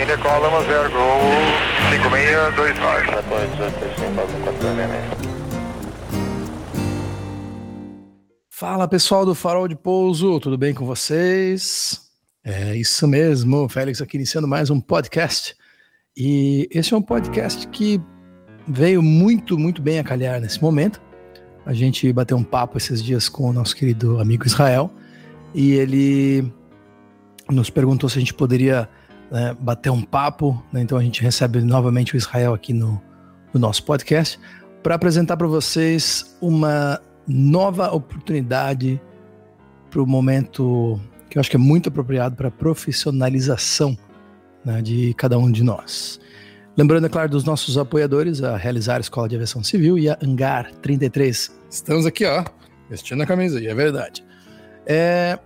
Gol 5629. Fala pessoal do Farol de Pouso, tudo bem com vocês? É isso mesmo, Félix aqui iniciando mais um podcast. E esse é um podcast que veio muito, muito bem a calhar nesse momento. A gente bateu um papo esses dias com o nosso querido amigo Israel e ele nos perguntou se a gente poderia né, bater um papo. Né? Então a gente recebe novamente o Israel aqui no, no nosso podcast para apresentar para vocês uma nova oportunidade para o momento que eu acho que é muito apropriado para a profissionalização né, de cada um de nós. Lembrando, é claro, dos nossos apoiadores, a Realizar Escola de Aviação Civil e a Angar 33. Estamos aqui, ó, vestindo a camisa, e é verdade. É,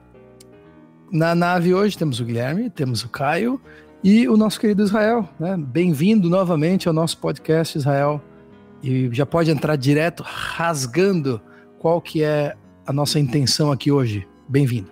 na nave hoje temos o Guilherme, temos o Caio e o nosso querido Israel. Né? Bem-vindo novamente ao nosso podcast, Israel. E já pode entrar direto rasgando qual que é a nossa intenção aqui hoje. Bem-vindo.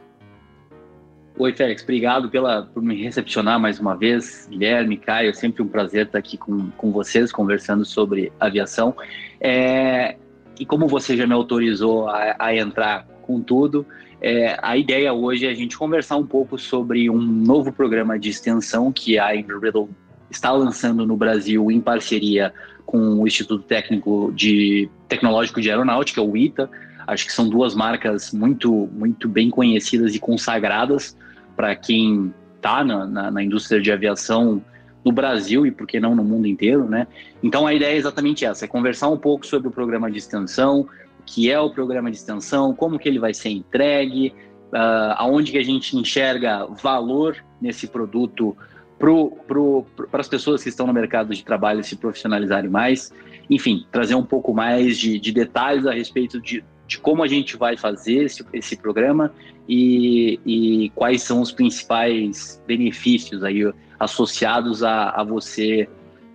Oi, Félix, obrigado pela, por me recepcionar mais uma vez. Guilherme, Caio, é sempre um prazer estar aqui com, com vocês, conversando sobre aviação. É, e como você já me autorizou a, a entrar com tudo, é, a ideia hoje é a gente conversar um pouco sobre um novo programa de extensão que a Embry-Riddle está lançando no Brasil em parceria com o Instituto Técnico de Tecnológico de Aeronáutica, o ITA, Acho que são duas marcas muito, muito bem conhecidas e consagradas para quem está na, na, na, indústria de aviação no Brasil e, por que não, no mundo inteiro, né? Então, a ideia é exatamente essa, é conversar um pouco sobre o programa de extensão, que é o programa de extensão, como que ele vai ser entregue, uh, aonde que a gente enxerga valor nesse produto para as pessoas que estão no mercado de trabalho se profissionalizarem mais. Enfim, trazer um pouco mais de, de detalhes a respeito de, de como a gente vai fazer esse, esse programa e, e, quais são os principais benefícios aí associados a, a você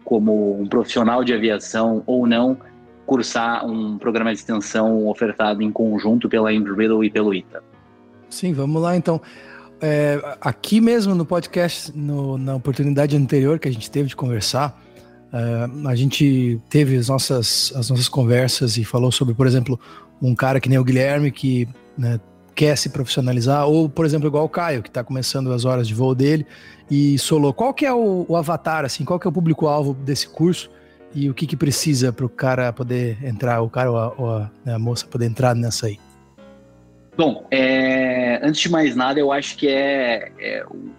como um profissional de aviação ou não cursar um programa de extensão ofertado em conjunto pela Embry-Riddle e pelo ITA. Sim, vamos lá então. É, aqui mesmo no podcast, no, na oportunidade anterior que a gente teve de conversar, uh, a gente teve as nossas, as nossas conversas e falou sobre, por exemplo, um cara que nem o Guilherme, que né, quer se profissionalizar, ou, por exemplo, igual o Caio, que está começando as horas de voo dele e solou. Qual que é o, o avatar, assim, qual que é o público-alvo desse curso e o que, que precisa para o cara poder entrar, o cara ou a, ou a, né, a moça poder entrar nessa aí? Bom, é, antes de mais nada, eu acho que é, é o,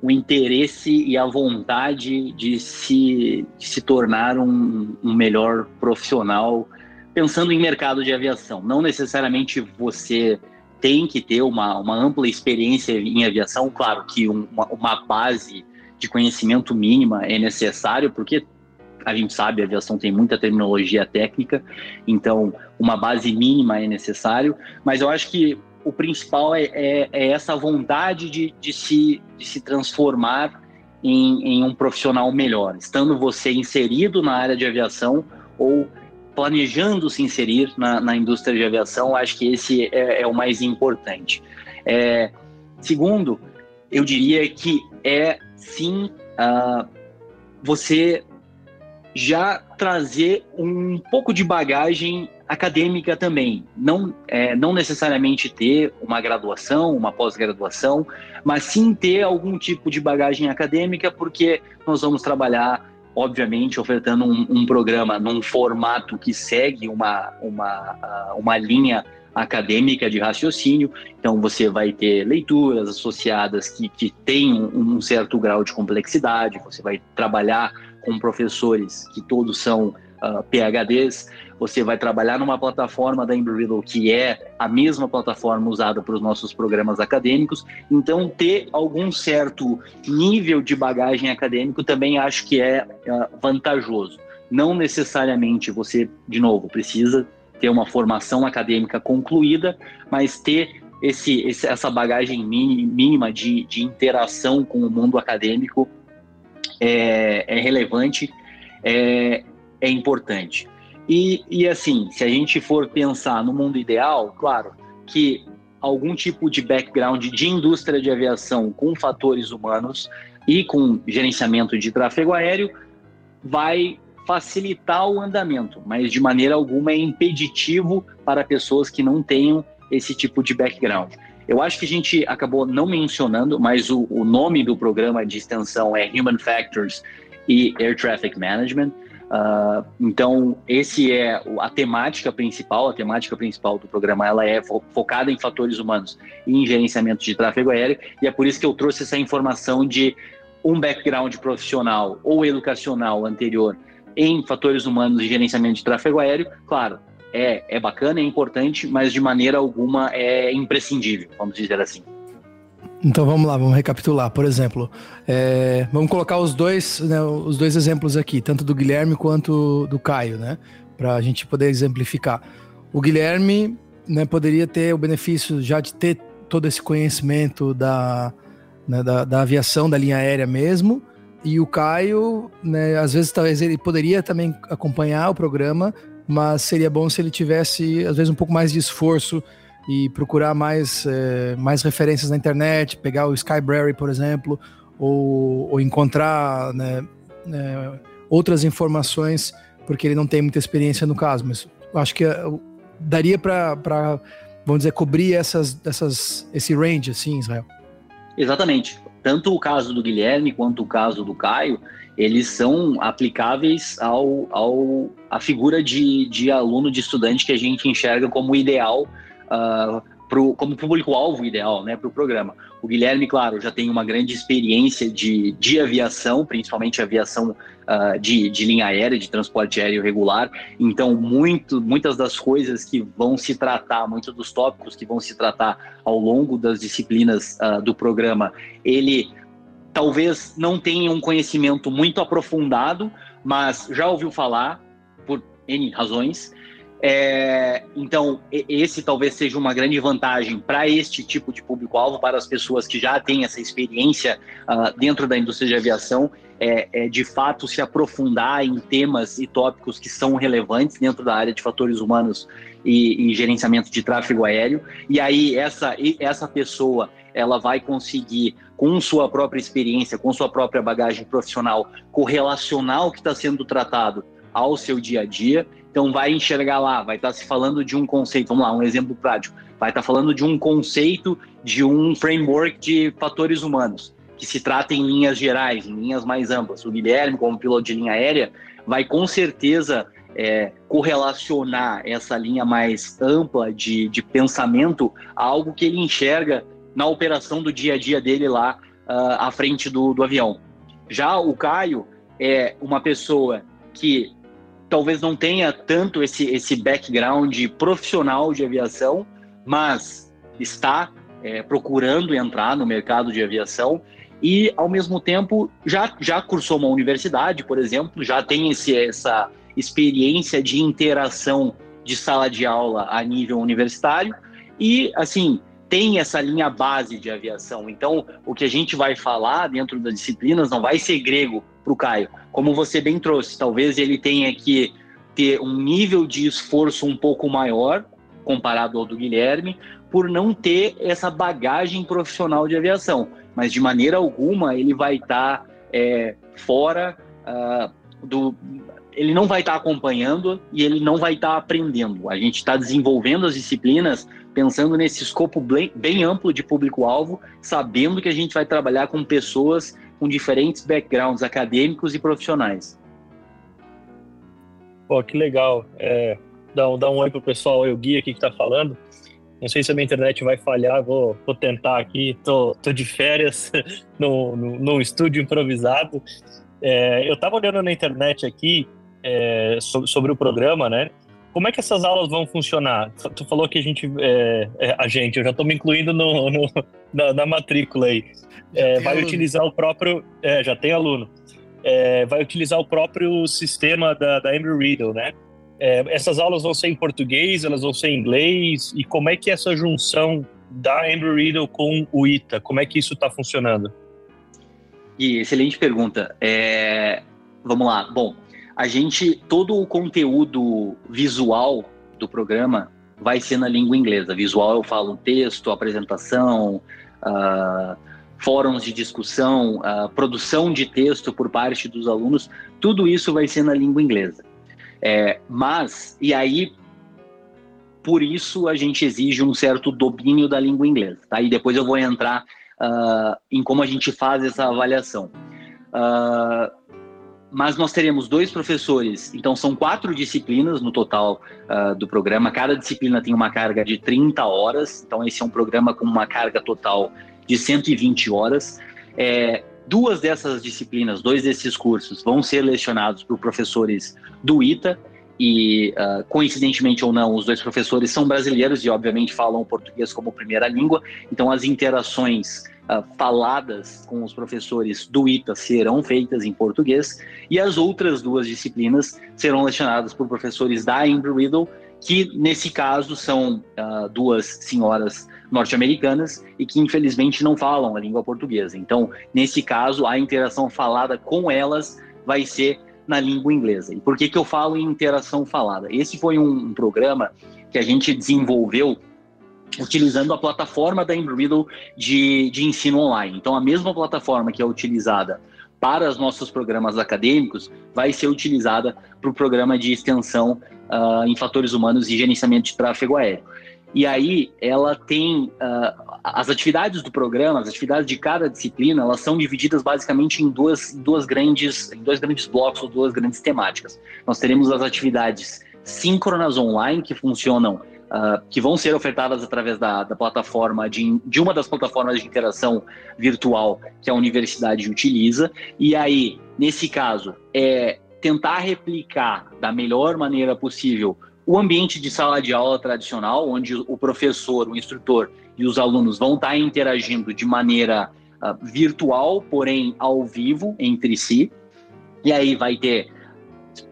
o, interesse e a vontade de se, de se tornar um, um melhor profissional pensando em mercado de aviação. Não necessariamente você tem que ter uma, uma ampla experiência em aviação, claro que um, uma, uma base de conhecimento mínima é necessário, porque a gente sabe, a aviação tem muita terminologia técnica, então uma base mínima é necessário, mas eu acho que o principal é, é, é essa vontade de, de, se, de se transformar em, em um profissional melhor, estando você inserido na área de aviação ou planejando se inserir na, na indústria de aviação, acho que esse é, é o mais importante. É, segundo, eu diria que é sim uh, você já trazer um pouco de bagagem acadêmica também. Não, é, não necessariamente ter uma graduação, uma pós-graduação, mas sim ter algum tipo de bagagem acadêmica, porque nós vamos trabalhar obviamente ofertando um, um, programa num formato que segue uma, uma, uma linha acadêmica de raciocínio, então você vai ter leituras associadas que, que têm um, um certo grau de complexidade, você vai trabalhar com professores que todos são uh, ah, PHDs, você vai trabalhar numa plataforma da Embry-Riddle que é a mesma plataforma usada para os nossos programas acadêmicos. Então, ter algum certo nível de bagagem acadêmico também acho que é uh, vantajoso. Não necessariamente você, de novo, precisa ter uma formação acadêmica concluída, mas ter esse, essa bagagem mínima de, de interação com o mundo acadêmico é, é relevante, é, é importante. E, e assim, se a gente for pensar no mundo ideal, claro que algum tipo de background de indústria de aviação com fatores humanos e com gerenciamento de tráfego aéreo, vai facilitar o andamento, mas de maneira alguma é impeditivo para pessoas que não tenham esse tipo de background. Eu acho que a gente acabou não mencionando, mas o, o nome do programa de extensão é Human Factors e Air Traffic Management. Uh, então, esse é a temática principal, a temática principal do programa, ela é fo focada em fatores humanos e em gerenciamento de tráfego aéreo, e é por isso que eu trouxe essa informação de um background profissional ou educacional anterior em fatores humanos e gerenciamento de tráfego aéreo, claro, é, é bacana, é importante, mas de maneira alguma é imprescindível, vamos dizer assim. Então vamos lá, vamos recapitular. Por exemplo, é, vamos colocar os dois, né, os dois exemplos aqui, tanto do Guilherme quanto do Caio, né? Para a gente poder exemplificar. O Guilherme né, poderia ter o benefício já de ter todo esse conhecimento da, né, da, da, aviação, da linha aérea mesmo. E o Caio, né, às vezes talvez ele poderia também acompanhar o programa, mas seria bom se ele tivesse, às vezes, um pouco mais de esforço e procurar mais, é, mais referências na internet, pegar o Skybrary, por exemplo, ou, ou encontrar né, é, outras informações, porque ele não tem muita experiência no caso. Mas acho que é, daria para, vamos dizer, cobrir essas, essas, esse range, assim, Israel. Exatamente. Tanto o caso do Guilherme quanto o caso do Caio, eles são aplicáveis ao, ao a figura de, de aluno, de estudante que a gente enxerga como ideal uh, pro, como público-alvo ideal né, para o programa. O Guilherme, claro, já tem uma grande experiência de, de aviação, principalmente aviação uh, de, de linha aérea, de transporte aéreo regular. Então, muito, muitas das coisas que vão se tratar, muitos dos tópicos que vão se tratar ao longo das disciplinas uh, do programa, ele talvez não tenha um conhecimento muito aprofundado, mas já ouviu falar por N razões. É, então, esse talvez seja uma grande vantagem para este tipo de público-alvo, para as pessoas que já têm essa experiência uh, dentro da indústria de aviação, é, é, de fato se aprofundar em temas e tópicos que são relevantes dentro da área de fatores humanos e, e gerenciamento de tráfego aéreo. E aí, essa, essa pessoa ela vai conseguir, com sua própria experiência, com sua própria bagagem profissional, correlacionar o que está sendo tratado ao seu dia a dia então vai enxergar lá, vai estar tá se falando de um conceito, vamos lá, um exemplo prático, vai estar tá falando de um conceito de um framework de fatores humanos, que se trata em linhas gerais, em linhas mais amplas. O Guilherme, como piloto de linha aérea, vai com certeza é, correlacionar essa linha mais ampla de, de pensamento a algo que ele enxerga na operação do dia a dia dele lá uh, à frente do, do avião. Já o Caio é uma pessoa que talvez não tenha tanto esse, esse background profissional de aviação, mas está é, procurando entrar no mercado de aviação e, ao mesmo tempo, já, já cursou uma universidade, por exemplo, já tem esse, essa experiência de interação de sala de aula a nível universitário e, assim, tem essa linha base de aviação. Então, o que a gente vai falar dentro das disciplinas não vai ser grego para o Caio. Como você bem trouxe, talvez ele tenha que ter um nível de esforço um pouco maior comparado ao do Guilherme, por não ter essa bagagem profissional de aviação. Mas de maneira alguma ele vai estar tá, é, fora uh, do. Ele não vai estar tá acompanhando e ele não vai estar tá aprendendo. A gente está desenvolvendo as disciplinas pensando nesse escopo bem, bem amplo de público-alvo, sabendo que a gente vai trabalhar com pessoas com diferentes backgrounds acadêmicos e profissionais. Pô, que legal. É, dá, um, dá um oi pro pessoal, eu guia aqui que tá falando. Não sei se a minha internet vai falhar, vou, vou tentar aqui. Tô, tô de férias no, no, no estúdio improvisado. É, eu tava olhando na internet aqui é, sobre, sobre, o programa, né? Como é que essas aulas vão funcionar? Tu falou que a gente, é, é a gente, eu já estou me incluindo no, no na, na, matrícula aí. É, vai aluno. utilizar o próprio, é, já tem aluno é, vai utilizar o próprio sistema da, da Embry Riddle, né? É, essas aulas vão ser em português, elas vão ser em inglês, e como é que é essa junção da Embry Riddle com o ITA, como é que isso está funcionando? E excelente pergunta. É, vamos lá. Bom, a gente todo o conteúdo visual do programa vai ser na língua inglesa. Visual eu falo texto, apresentação, uh, fóruns de discussão, uh, produção de texto por parte dos alunos, tudo isso vai ser na língua inglesa. É, mas, e aí, por isso a gente exige um certo domínio da língua inglesa, tá? E depois eu vou entrar uh, em como a gente faz essa avaliação. Uh, mas nós teremos dois professores, então são quatro disciplinas no total uh, do programa. Cada disciplina tem uma carga de 30 horas, então esse é um programa com uma carga total de 120 horas. É, duas dessas disciplinas, dois desses cursos, vão ser lecionados por professores do ITA, e uh, coincidentemente ou não, os dois professores são brasileiros e obviamente falam português como primeira língua, então as interações uh, faladas com os professores do ITA serão feitas em português e as outras duas disciplinas serão lecionadas por professores da Embry-Riddle, que nesse caso são uh, duas senhoras norte-americanas e que infelizmente não falam a língua portuguesa. Então, nesse caso, a interação falada com elas vai ser na língua inglesa. E por que, que eu falo em interação falada? Esse foi um, um programa que a gente desenvolveu utilizando a plataforma da Embry-Riddle de, de ensino online. Então, a mesma plataforma que é utilizada para os nossos programas acadêmicos vai ser utilizada para o programa de extensão uh, em fatores humanos e gerenciamento de tráfego aéreo. E aí ela tem uh, as atividades do programa, as atividades de cada disciplina, elas são divididas basicamente em duas, duas grandes, em dois grandes blocos ou duas grandes temáticas. Nós teremos as atividades síncronas online que funcionam Uh, que vão ser ofertadas através da, da plataforma de, de uma das plataformas de interação virtual que a universidade utiliza. E aí, nesse caso, é tentar replicar da melhor maneira possível o ambiente de sala de aula tradicional, onde o professor, o instrutor e os alunos vão estar interagindo de maneira uh, virtual, porém ao vivo entre si. E aí vai ter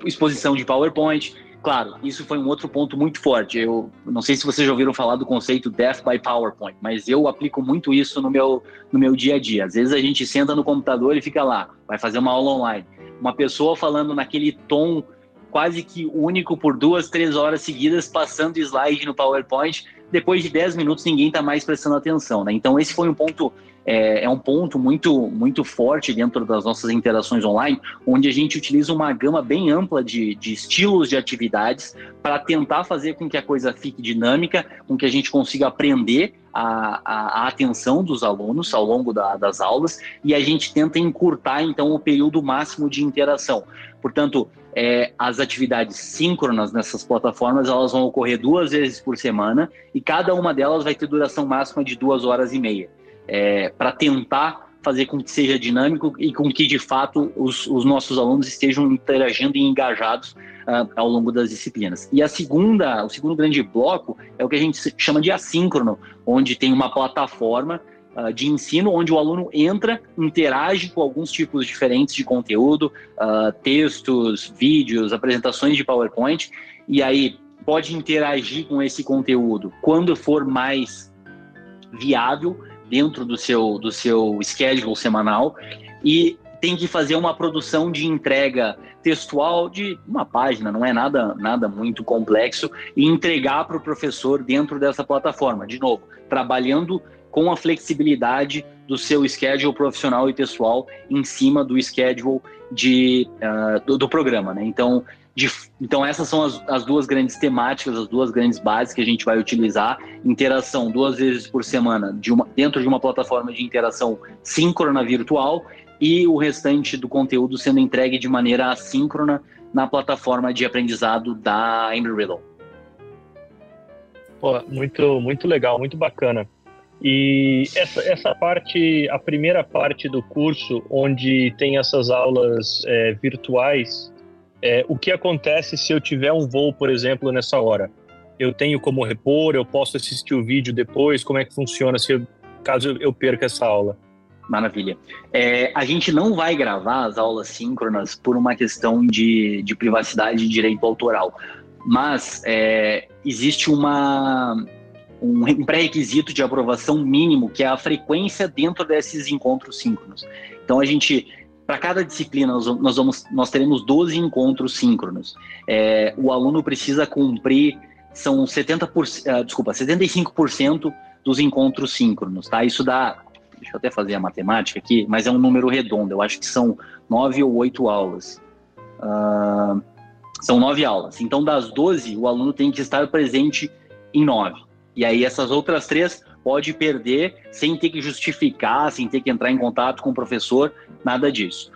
exposição de PowerPoint. Claro, isso foi um outro ponto muito forte. Eu não sei se vocês já ouviram falar do conceito Death by PowerPoint, mas eu aplico muito isso no meu, no meu dia a dia. Às vezes a gente senta no computador e fica lá, vai fazer uma aula online. Uma pessoa falando naquele tom quase que único por duas, três horas seguidas, passando slide no PowerPoint. Depois de 10 minutos, ninguém está mais prestando atenção. Né? Então, esse foi um ponto, é, é, um ponto muito, muito forte dentro das nossas interações online, onde a gente utiliza uma gama bem ampla de, de estilos de atividades para tentar fazer com que a coisa fique dinâmica, com que a gente consiga aprender a, a, a, atenção dos alunos ao longo da, das aulas e a gente tenta encurtar então o período máximo de interação. Portanto, é, as atividades síncronas nessas plataformas elas vão ocorrer duas vezes por semana e cada uma delas vai ter duração máxima de duas horas e meia, é, para tentar fazer com que seja dinâmico e com que de fato os, os nossos alunos estejam interagindo e engajados uh, ao longo das disciplinas. E a segunda, o segundo grande bloco é o que a gente chama de assíncrono, onde tem uma plataforma uh, de ensino onde o aluno entra, interage com alguns tipos diferentes de conteúdo, uh, textos, vídeos, apresentações de PowerPoint, e aí pode interagir com esse conteúdo quando for mais viável dentro do seu, do seu schedule semanal e tem que fazer uma produção de entrega textual de uma página, não é nada, nada muito complexo, e entregar para o professor dentro dessa plataforma. De novo, trabalhando com a flexibilidade do seu schedule profissional e pessoal em cima do schedule de, uh, do, do, programa. Né? Então, de, então, essas são as, as, duas grandes temáticas, as duas grandes bases que a gente vai utilizar. Interação duas vezes por semana de uma, dentro de uma plataforma de interação síncrona virtual e o restante do conteúdo sendo entregue de maneira assíncrona na plataforma de aprendizado da Embry-Riddle. Muito, muito legal, muito bacana. E essa, essa parte, a primeira parte do curso, onde tem essas aulas é, virtuais, é, o que acontece se eu tiver um voo, por exemplo, nessa hora? Eu tenho como repor, eu posso assistir o vídeo depois? Como é que funciona se eu, caso eu perca essa aula? Maravilha. É, a gente não vai gravar as aulas síncronas por uma questão de, de privacidade e direito autoral, mas é, existe uma, um pré-requisito de aprovação mínimo, que é a frequência dentro desses encontros síncronos. Então, a gente para cada disciplina, nós, vamos, nós teremos 12 encontros síncronos. É, o aluno precisa cumprir são 70%, uh, desculpa, 75% dos encontros síncronos, tá? Isso dá, deixa eu até fazer a matemática aqui, mas é um número redondo, eu acho que são nove ou oito aulas. Uh, são nove aulas. Então, das 12, o aluno tem que estar presente em nove. E aí, essas outras três pode perder sem ter que justificar, sem ter que entrar em contato com o professor, nada disso.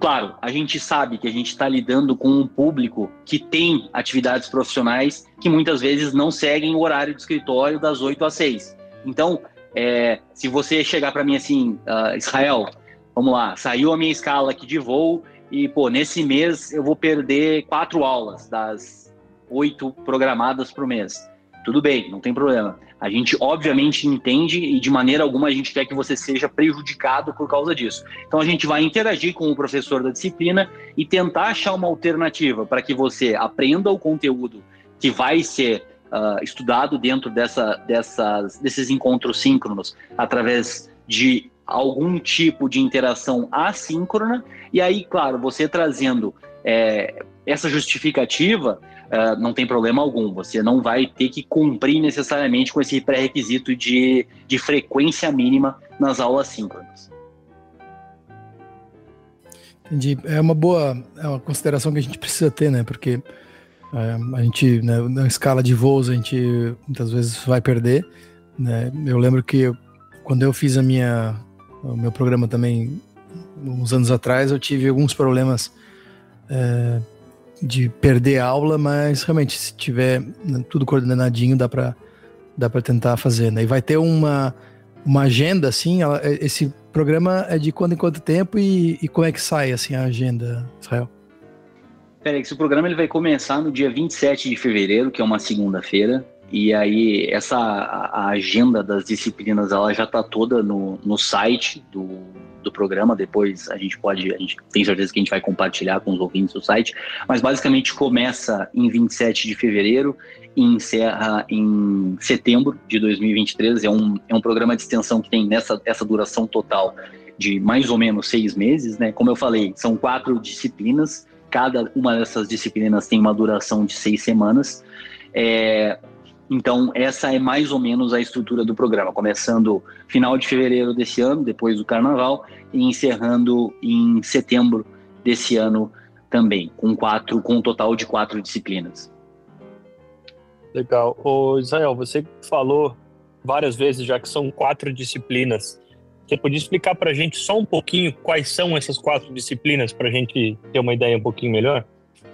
Claro, a gente sabe que a gente está lidando com um público que tem atividades profissionais que muitas vezes não seguem o horário de escritório das 8 às 6. Então, é, se você chegar para mim assim, uh, Israel, vamos lá, saiu a minha escala aqui de voo e, pô, nesse mês eu vou perder quatro aulas das oito programadas o mês. Tudo bem, não tem problema. A gente, obviamente, entende e de maneira alguma a gente quer que você seja prejudicado por causa disso. Então, a gente vai interagir com o professor da disciplina e tentar achar uma alternativa para que você aprenda o conteúdo que vai ser uh, estudado dentro dessa, dessas, desses encontros síncronos através de algum tipo de interação assíncrona. E aí, claro, você trazendo é, essa justificativa, uh, não tem problema algum. Você não vai ter que cumprir necessariamente com esse pré-requisito de, de frequência mínima nas aulas síncronas. Entendi. É uma boa é uma consideração que a gente precisa ter, né? Porque é, a gente, né, na escala de voos, a gente muitas vezes vai perder. Né? Eu lembro que eu, quando eu fiz a minha, o meu programa também, uns anos atrás, eu tive alguns problemas é, de perder aula, mas realmente, se tiver né, tudo coordenadinho, dá para dá para tentar fazer, né? E vai ter uma, uma agenda, assim, ela, é, esse programa é de quando em quanto tempo e, e como é que sai, assim, a agenda, Israel? Félix, o programa ele vai começar no dia 27 de fevereiro, que é uma segunda-feira, e aí essa a, agenda das disciplinas ela já está toda no, no site do, do programa. Depois a gente pode, a gente tem certeza que a gente vai compartilhar com os ouvintes do site. Mas basicamente começa em 27 de fevereiro e encerra em setembro de 2023. É um, é um programa de extensão que tem nessa essa duração total de mais ou menos seis meses, né? Como eu falei, são quatro disciplinas Cada uma dessas disciplinas tem uma duração de seis semanas. É, então, essa é mais ou menos a estrutura do programa, começando final de fevereiro desse ano, depois do carnaval, e encerrando em setembro desse ano também, com quatro, com um total de quatro disciplinas. Legal. Ô, Israel, você falou várias vezes já que são quatro disciplinas. Você podia explicar para a gente só um pouquinho quais são essas quatro disciplinas para a gente ter uma ideia um pouquinho melhor?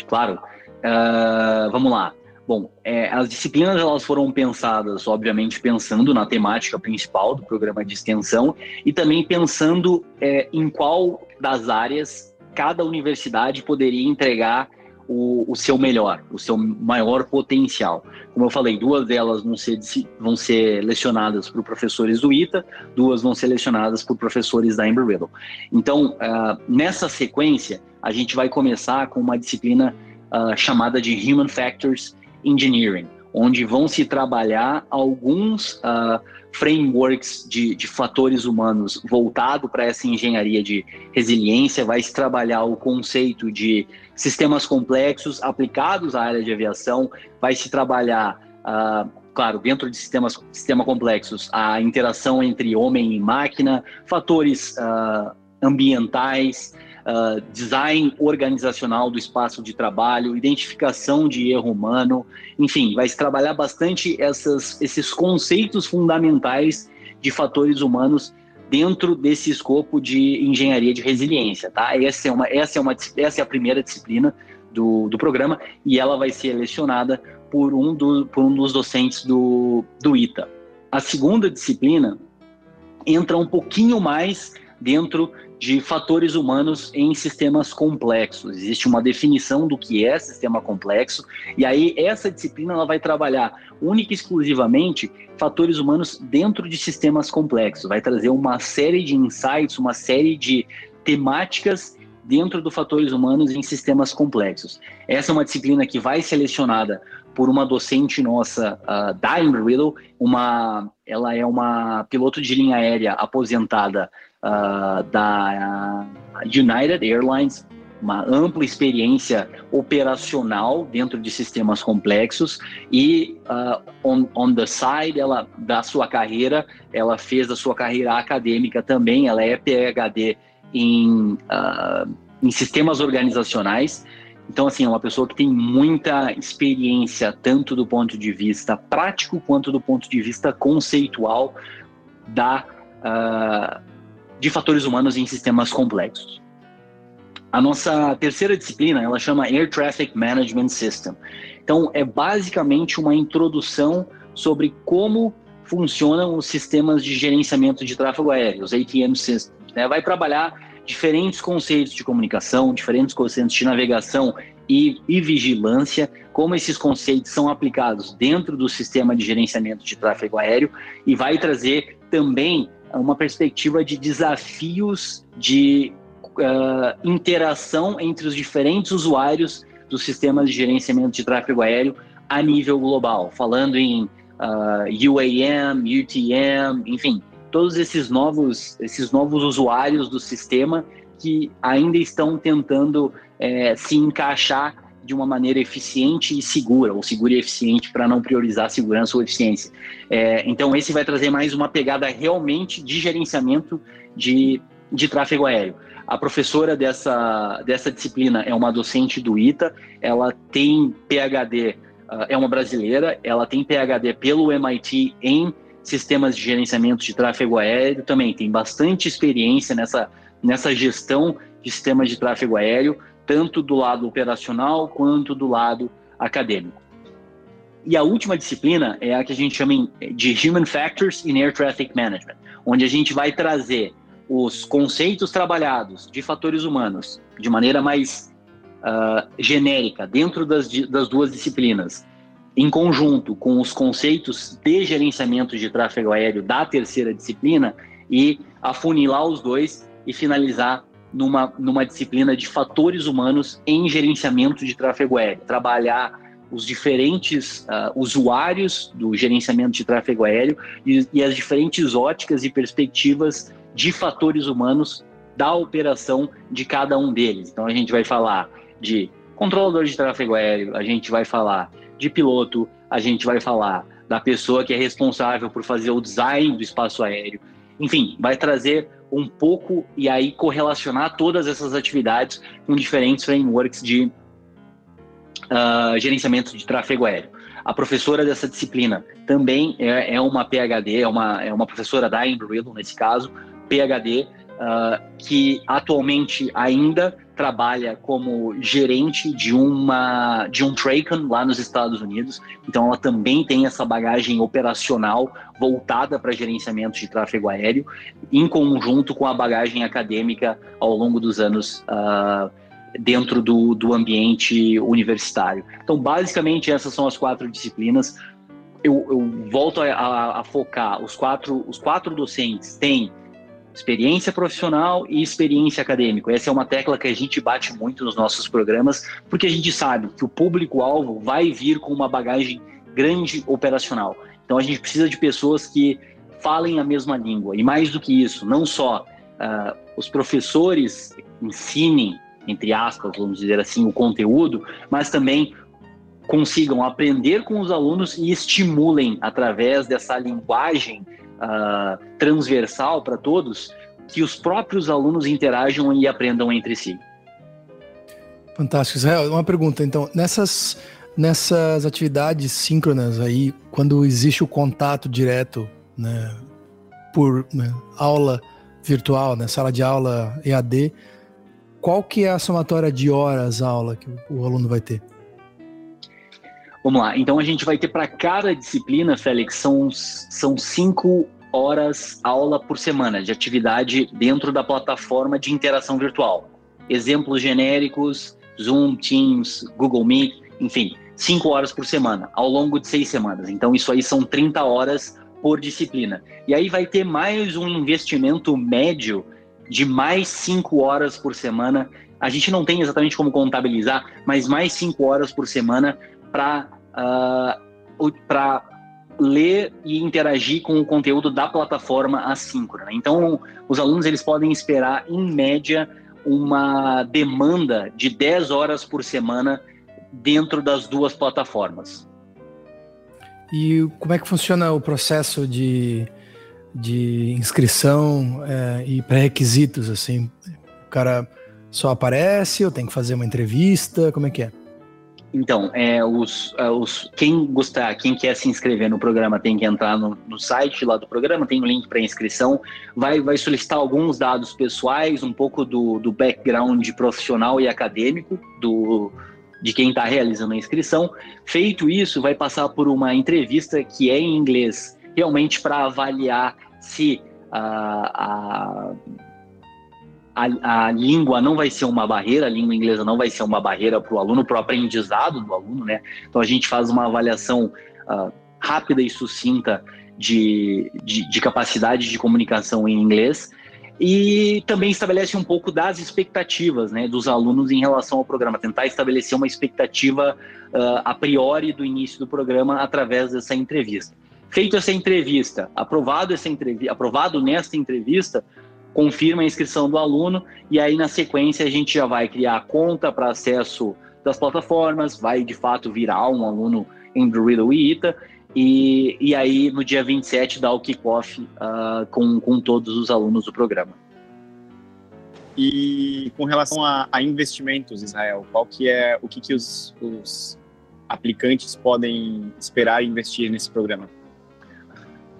Claro. Uh, vamos lá. Bom, é, as disciplinas elas foram pensadas, obviamente, pensando na temática principal do programa de extensão e também pensando é, em qual das áreas cada universidade poderia entregar o, o, seu melhor, o seu maior potencial. Como eu falei, duas delas vão ser, vão ser lecionadas por professores do ITA, duas vão ser lecionadas por professores da Embry-Riddle. Então, uh, nessa sequência, a gente vai começar com uma disciplina uh, chamada de Human Factors Engineering, onde vão se trabalhar alguns uh, frameworks de, de, fatores humanos voltado para essa engenharia de resiliência, vai se trabalhar o conceito de sistemas complexos aplicados à área de aviação, vai se trabalhar, uh, claro, dentro de sistemas sistema complexos, a interação entre homem e máquina, fatores uh, ambientais, uh, design organizacional do espaço de trabalho, identificação de erro humano, enfim, vai se trabalhar bastante essas, esses conceitos fundamentais de fatores humanos dentro desse escopo de engenharia de resiliência, tá? Essa é uma, essa é uma, essa é a primeira disciplina do, do programa e ela vai ser lecionada por um, do, por um dos docentes do, do ITA. A segunda disciplina entra um pouquinho mais dentro de fatores humanos em sistemas complexos. Existe uma definição do que é sistema complexo, e aí essa disciplina ela vai trabalhar única e exclusivamente fatores humanos dentro de sistemas complexos. Vai trazer uma série de insights, uma série de temáticas dentro do fatores humanos em sistemas complexos. Essa é uma disciplina que vai selecionada por uma docente nossa, uh, da Riddle, uma, ela é uma piloto de linha aérea aposentada uh, da United Airlines, uma ampla experiência operacional dentro de sistemas complexos e uh, on, on the side ela da sua carreira ela fez a sua carreira acadêmica também. Ela é PhD em, uh, em sistemas organizacionais. Então assim é uma pessoa que tem muita experiência tanto do ponto de vista prático quanto do ponto de vista conceitual da uh, de fatores humanos em sistemas complexos a nossa terceira disciplina, ela chama Air Traffic Management System. Então, é basicamente uma introdução sobre como funcionam os sistemas de gerenciamento de tráfego aéreo, os ATM Systems. Né? Vai trabalhar diferentes conceitos de comunicação, diferentes conceitos de navegação e, e, vigilância, como esses conceitos são aplicados dentro do sistema de gerenciamento de tráfego aéreo e vai trazer também uma perspectiva de desafios de uh, interação entre os diferentes usuários dos sistemas de gerenciamento de tráfego aéreo a nível global, falando em uh, ah, UAM, UTM, enfim, todos esses novos, esses novos usuários do sistema que ainda estão tentando é, se encaixar de uma maneira eficiente e segura, ou segura e eficiente para não priorizar segurança ou eficiência. É, então, esse vai trazer mais uma pegada realmente de gerenciamento de, de tráfego aéreo. A professora dessa, dessa disciplina é uma docente do ITA, ela tem PhD, uh, é uma brasileira, ela tem PhD pelo MIT em sistemas de gerenciamento de tráfego aéreo, também tem bastante experiência nessa, nessa gestão de sistemas de tráfego aéreo, tanto do lado operacional quanto do lado acadêmico. E a última disciplina é a que a gente chama de Human Factors in Air Traffic Management, onde a gente vai trazer os conceitos trabalhados de fatores humanos de maneira mais uh, genérica dentro das, das duas disciplinas, em conjunto com os conceitos de gerenciamento de tráfego aéreo da terceira disciplina e afunilar os dois e finalizar numa, numa disciplina de fatores humanos em gerenciamento de tráfego aéreo. Trabalhar os diferentes uh, usuários do gerenciamento de tráfego aéreo e, e, as diferentes óticas e perspectivas de fatores humanos da operação de cada um deles. Então a gente vai falar de controlador de tráfego aéreo, a gente vai falar de piloto, a gente vai falar da pessoa que é responsável por fazer o design do espaço aéreo. Enfim, vai trazer um pouco e aí correlacionar todas essas atividades com diferentes frameworks de uh, gerenciamento de tráfego aéreo. A professora dessa disciplina também é, é uma PhD, é uma, é uma professora da Embry-Riddle, nesse caso, PhD, uh, ah, que atualmente ainda trabalha como gerente de uma de um Tracon lá nos Estados Unidos. Então ela também tem essa bagagem operacional voltada para gerenciamento de tráfego aéreo, em conjunto com a bagagem acadêmica ao longo dos anos uh, dentro do, do ambiente universitário. Então basicamente essas são as quatro disciplinas. Eu, eu volto a, a, a focar os quatro os quatro docentes têm experiência profissional e experiência acadêmica. Essa é uma tecla que a gente bate muito nos nossos programas, porque a gente sabe que o público-alvo vai vir com uma bagagem grande operacional. Então a gente precisa de pessoas que falem a mesma língua. E mais do que isso, não só uh, os professores ensinem, entre aspas, vamos dizer assim, o conteúdo, mas também consigam aprender com os alunos e estimulem através dessa linguagem uh, transversal para todos, que os próprios alunos interajam e aprendam entre si. Fantástico. Israel, uma pergunta, então, nessas, nessas atividades síncronas aí, quando existe o contato direto, né, por né, aula virtual, né, sala de aula EAD, qual que é a somatória de horas aula que o aluno vai ter? Vamos lá. Então a gente vai ter para cada disciplina, Félix, são, são cinco horas aula por semana de atividade dentro da plataforma de interação virtual. Exemplos genéricos: Zoom, Teams, Google Meet, enfim, cinco horas por semana, ao longo de seis semanas. Então, isso aí são 30 horas por disciplina. E aí vai ter mais um investimento médio de mais cinco horas por semana. A gente não tem exatamente como contabilizar, mas mais cinco horas por semana para uh, para ler e interagir com o conteúdo da plataforma assíncrona. Então, os alunos eles podem esperar em média uma demanda de 10 horas por semana dentro das duas plataformas. E como é que funciona o processo de, de inscrição é, e pré-requisitos? Assim, o cara só aparece ou tem que fazer uma entrevista? Como é que é? Então, é, os, é, os, quem gostar, quem quer se inscrever no programa tem que entrar no, no site lá do programa, tem o um link para inscrição, vai, vai solicitar alguns dados pessoais, um pouco do, do background profissional e acadêmico do, de quem está realizando a inscrição. Feito isso, vai passar por uma entrevista que é em inglês, realmente para avaliar se a, a a, a, língua não vai ser uma barreira, a língua inglesa não vai ser uma barreira para o aluno, para o aprendizado do aluno, né? Então a gente faz uma avaliação uh, rápida e sucinta de, de, de, capacidade de comunicação em inglês e também estabelece um pouco das expectativas né, dos alunos em relação ao programa, tentar estabelecer uma expectativa uh, a priori do início do programa através dessa entrevista. Feito essa entrevista, aprovado, essa entrevi aprovado nesta entrevista, confirma a inscrição do aluno e aí na sequência a gente já vai criar a conta para acesso das plataformas, vai de fato virar um aluno em Drill e ITA e, e aí no dia 27 dá o kickoff uh, com, com todos os alunos do programa. E com relação a, a investimentos, Israel, qual que é o que, que os, os aplicantes podem esperar investir nesse programa?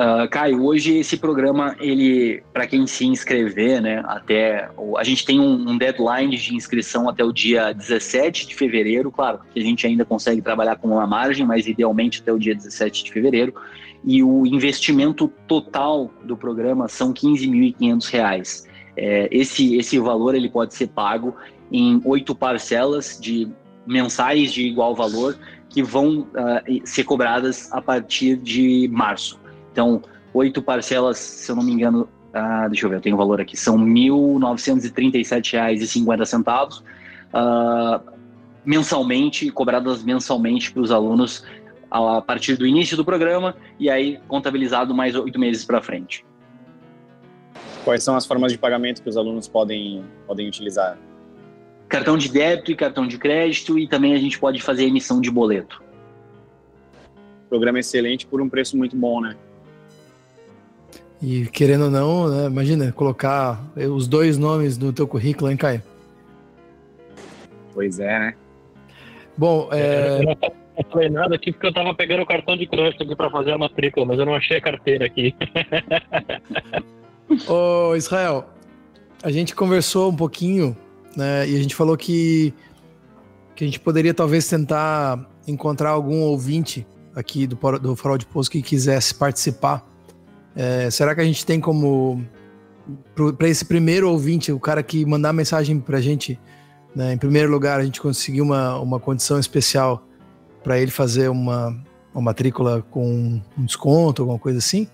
Uh, Caio, hoje esse programa, ele, para quem se inscrever, né, até a gente tem um, um, deadline de inscrição até o dia 17 de fevereiro, claro, que a gente ainda consegue trabalhar com uma margem, mas idealmente até o dia 17 de fevereiro. E o investimento total do programa são 15.500 reais. É, esse esse valor ele pode ser pago em oito parcelas de mensais de igual valor que vão uh, ser cobradas a partir de março. Então, oito parcelas, se eu não me engano, ah, deixa eu ver, eu tenho o valor aqui, são R$ 1.937,50 ah, mensalmente, cobradas mensalmente para os alunos a partir do início do programa e aí contabilizado mais oito meses para frente. Quais são as formas de pagamento que os alunos podem, podem utilizar? Cartão de débito e cartão de crédito e também a gente pode fazer emissão de boleto. Programa excelente por um preço muito bom, né? E querendo ou não, né, imagina colocar os dois nomes no teu currículo, hein, Caio? Pois é, né? Bom, é... Eu não falei nada aqui porque eu tava pegando o cartão de crédito aqui para fazer a matrícula, mas eu não achei a carteira aqui. Ô, Israel, a gente conversou um pouquinho, né, e a gente falou que, que a gente poderia talvez tentar encontrar algum ouvinte aqui do, do Farol de Pouso que quisesse participar é, será que a gente tem como para esse primeiro ouvinte, o cara que mandar mensagem para a gente, né, em primeiro lugar, a gente conseguir uma, uma condição especial para ele fazer uma, uma matrícula com um desconto, alguma coisa assim?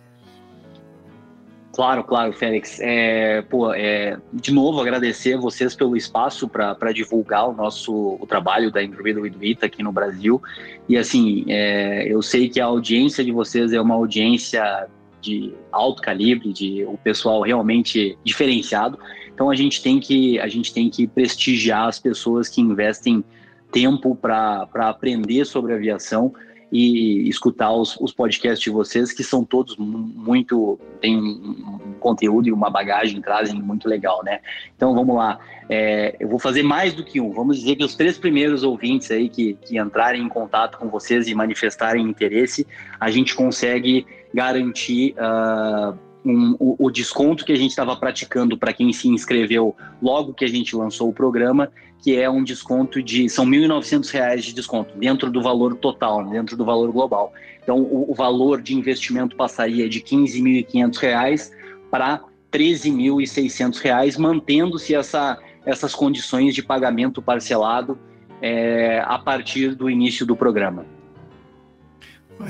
Claro, claro, Félix. É, pô, é, de novo, agradecer vocês pelo espaço para divulgar o nosso o trabalho da Improvido Ita aqui no Brasil. E assim, é, eu sei que a audiência de vocês é uma audiência de alto calibre, de o pessoal realmente diferenciado. Então a gente tem que a gente tem que prestigiar as pessoas que investem tempo para aprender sobre aviação e escutar os, os, podcasts de vocês, que são todos muito. tem um, um, conteúdo e uma bagagem, trazem muito legal, né? Então vamos lá. É, eu vou fazer mais do que um. Vamos dizer que os três primeiros ouvintes aí que, que entrarem em contato com vocês e manifestarem interesse, a gente consegue garantir uh, um, o, o, desconto que a gente estava praticando para quem se inscreveu logo que a gente lançou o programa, que é um desconto de. são R$ 1.900 de desconto, dentro do valor total, dentro do valor global. Então, o, o valor de investimento passaria de R$ 15.500 para R$ 13.600, mantendo-se essa, essas condições de pagamento parcelado é, a partir do início do programa.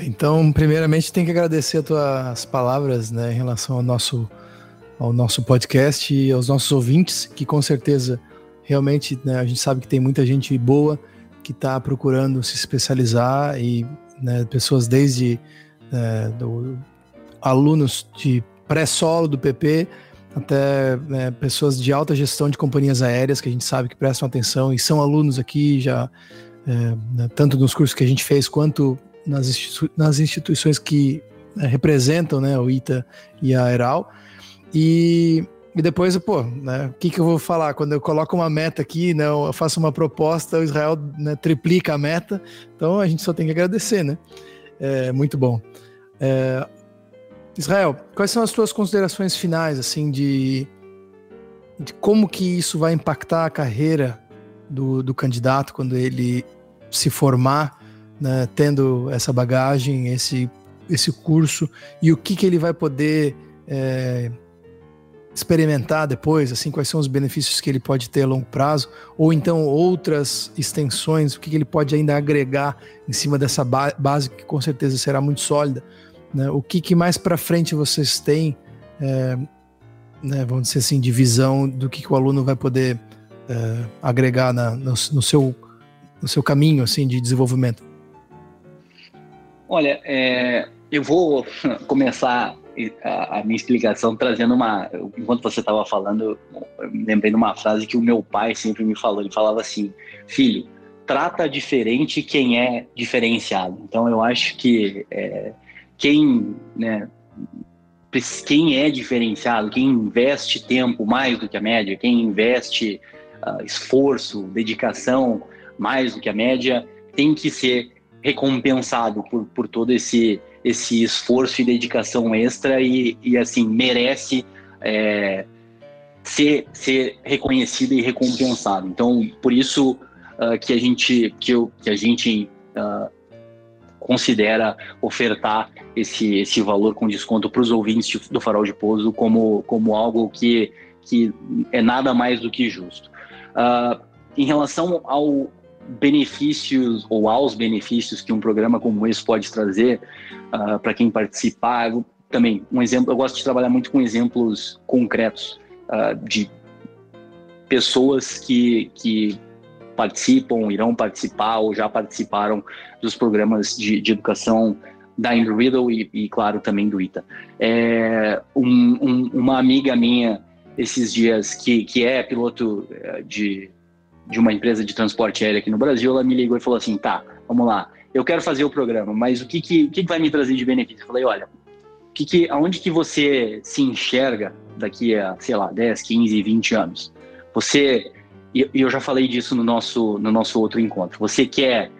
Então, primeiramente, tem que agradecer as tuas palavras né, em relação ao nosso, ao nosso podcast e aos nossos ouvintes, que com certeza, realmente, né, a gente sabe que tem muita gente boa que está procurando se especializar e né, pessoas desde é, do, alunos de pré-solo do PP até né, pessoas de alta gestão de companhias aéreas que a gente sabe que prestam atenção e são alunos aqui já, é, né, tanto nos cursos que a gente fez quanto nas, nas instituições que né, representam né, o ITA e a Eral. E, e depois, pô, né, o que, que eu vou falar? Quando eu coloco uma meta aqui, né, eu faço uma proposta, o Israel né, triplica a meta, então a gente só tem que agradecer, né? É muito bom. É, Israel, quais são as tuas considerações finais, assim, de, de como que isso vai impactar a carreira do, do candidato quando ele se formar, né, tendo essa bagagem, esse, esse curso, e o que, que ele vai poder é, experimentar depois, assim, quais são os benefícios que ele pode ter a longo prazo, ou então outras extensões, o que, ele pode ainda agregar em cima dessa ba base que com certeza será muito sólida né? O que, que mais para frente vocês têm, é, né, vamos dizer assim, de visão do que, que o aluno vai poder é, agregar na, no, no, seu, no seu caminho assim, de desenvolvimento? Olha, é, eu vou começar a, minha explicação trazendo uma. Enquanto você estava falando, eu lembrei de uma frase que o meu pai sempre me falou. Ele falava assim: Filho, trata diferente quem é diferenciado. Então eu acho que é, quem, né, quem é diferenciado, quem investe tempo mais do que a média, quem investe uh, esforço, dedicação mais do que a média, tem que ser recompensado por, por todo esse, esse esforço e dedicação extra e, e assim, merece é, ser, ser reconhecido e recompensado. Então, por isso uh, que a gente, que, eu, que a gente uh, considera ofertar esse, esse valor com desconto para os ouvintes do Farol de Pouso como, como algo que, que é nada mais do que justo. Uh, em relação ao benefícios ou aos benefícios que um programa como esse pode trazer uh, para quem participar, também um exemplo, eu gosto de trabalhar muito com exemplos concretos uh, de pessoas que, que participam, irão participar ou já participaram dos programas de, de educação da Embry Riddle e, e, claro, também do ITA. É, um, um, uma amiga minha, esses dias, que, que é piloto é, de, de uma empresa de transporte aéreo aqui no Brasil, ela me ligou e falou assim, tá, vamos lá, eu quero fazer o programa, mas o que, que, o que, vai me trazer de benefício? Eu falei, olha, que que, aonde que você se enxerga daqui a, sei lá, 10, 15, 20 anos? Você e, eu já falei disso no nosso, no nosso outro encontro. Você quer